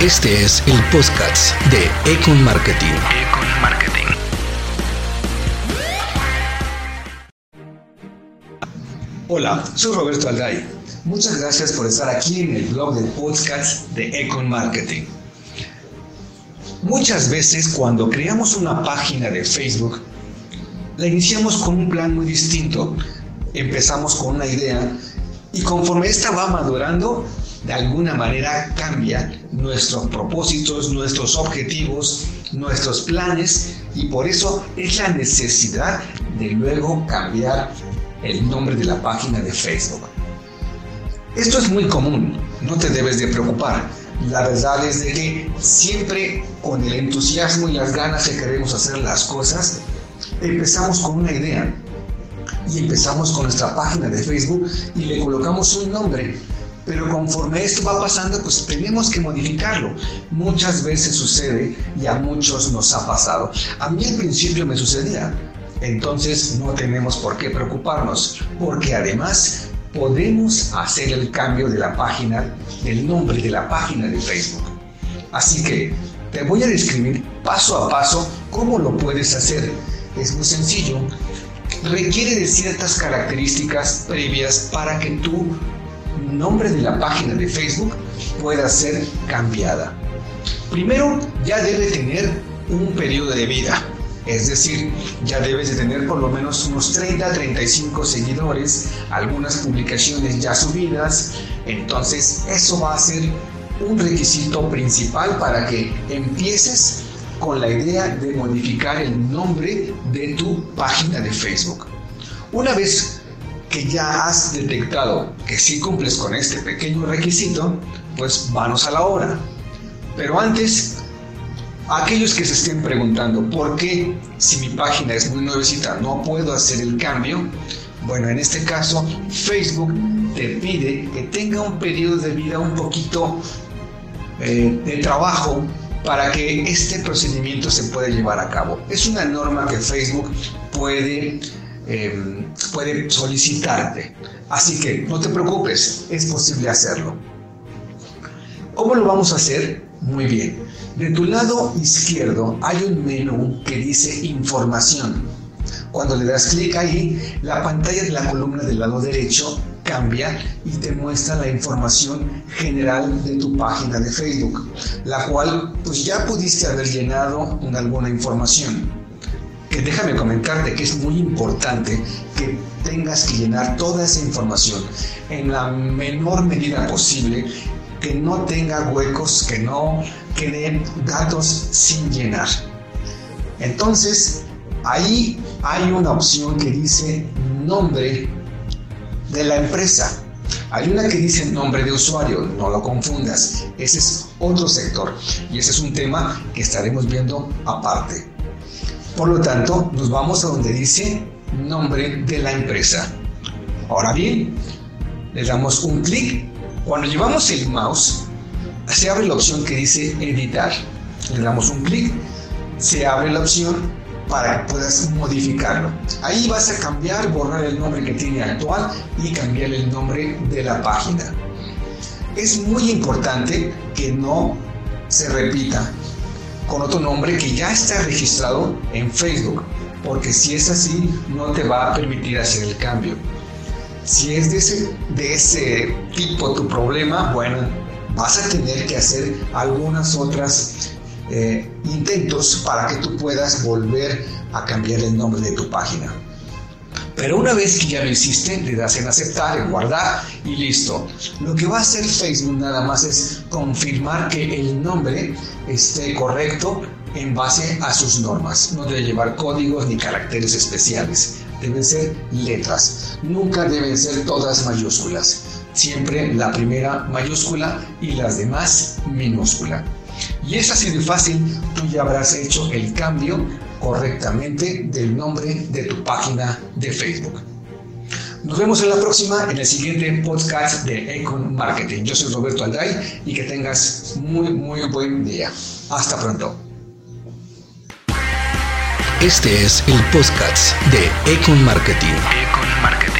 Este es el podcast de Econ Marketing. Econ Marketing. Hola, soy Roberto Alday. Muchas gracias por estar aquí en el blog del podcast de Econ Marketing. Muchas veces cuando creamos una página de Facebook, la iniciamos con un plan muy distinto. Empezamos con una idea y conforme esta va madurando, de alguna manera cambia nuestros propósitos, nuestros objetivos, nuestros planes y por eso es la necesidad de luego cambiar el nombre de la página de Facebook. Esto es muy común, no te debes de preocupar. La verdad es de que siempre con el entusiasmo y las ganas que queremos hacer las cosas, empezamos con una idea y empezamos con nuestra página de Facebook y le colocamos un nombre. Pero conforme esto va pasando, pues tenemos que modificarlo. Muchas veces sucede y a muchos nos ha pasado. A mí al principio me sucedía. Entonces no tenemos por qué preocuparnos, porque además podemos hacer el cambio de la página, del nombre de la página de Facebook. Así que te voy a describir paso a paso cómo lo puedes hacer. Es muy sencillo. Requiere de ciertas características previas para que nombre de la página de Facebook pueda ser cambiada. Primero, ya debe tener un periodo de vida. Es decir, ya debes de tener por lo menos unos 30, 35 seguidores, algunas publicaciones ya subidas. Entonces, eso va a ser un requisito principal para que empieces con la idea de modificar el nombre de tu página de Facebook. Una vez que ya has detectado que sí cumples con este pequeño requisito, pues vamos a la hora. Pero antes, aquellos que se estén preguntando por qué si mi página es muy nuevecita no puedo hacer el cambio, bueno, en este caso Facebook te pide que tenga un periodo de vida un poquito eh, de trabajo para que este procedimiento se pueda llevar a cabo. Es una norma que Facebook puede, eh, puede solicitarte. Así que no te preocupes, es posible hacerlo. ¿Cómo lo vamos a hacer? Muy bien. De tu lado izquierdo hay un menú que dice información. Cuando le das clic ahí, la pantalla de la columna del lado derecho cambia y te muestra la información general de tu página de Facebook, la cual pues ya pudiste haber llenado con alguna información. Que déjame comentarte que es muy importante que tengas que llenar toda esa información en la menor medida posible, que no tenga huecos, que no queden datos sin llenar. Entonces, ahí hay una opción que dice nombre de la empresa. Hay una que dice nombre de usuario, no lo confundas. Ese es otro sector y ese es un tema que estaremos viendo aparte. Por lo tanto, nos vamos a donde dice nombre de la empresa. Ahora bien, le damos un clic. Cuando llevamos el mouse, se abre la opción que dice editar. Le damos un clic, se abre la opción para que puedas modificarlo. Ahí vas a cambiar, borrar el nombre que tiene actual y cambiar el nombre de la página. Es muy importante que no se repita con otro nombre que ya está registrado en Facebook, porque si es así no te va a permitir hacer el cambio. Si es de ese, de ese tipo tu problema, bueno, vas a tener que hacer algunas otras eh, intentos para que tú puedas volver a cambiar el nombre de tu página. Pero una vez que ya lo hiciste, le das en aceptar, en guardar y listo. Lo que va a hacer Facebook nada más es confirmar que el nombre esté correcto en base a sus normas. No debe llevar códigos ni caracteres especiales. Deben ser letras. Nunca deben ser todas mayúsculas. Siempre la primera mayúscula y las demás minúscula. Y es así de fácil, tú ya habrás hecho el cambio correctamente del nombre de tu página de Facebook. Nos vemos en la próxima, en el siguiente podcast de Econ Marketing. Yo soy Roberto Alday y que tengas muy, muy buen día. Hasta pronto. Este es el podcast de Econ Marketing. Econ Marketing.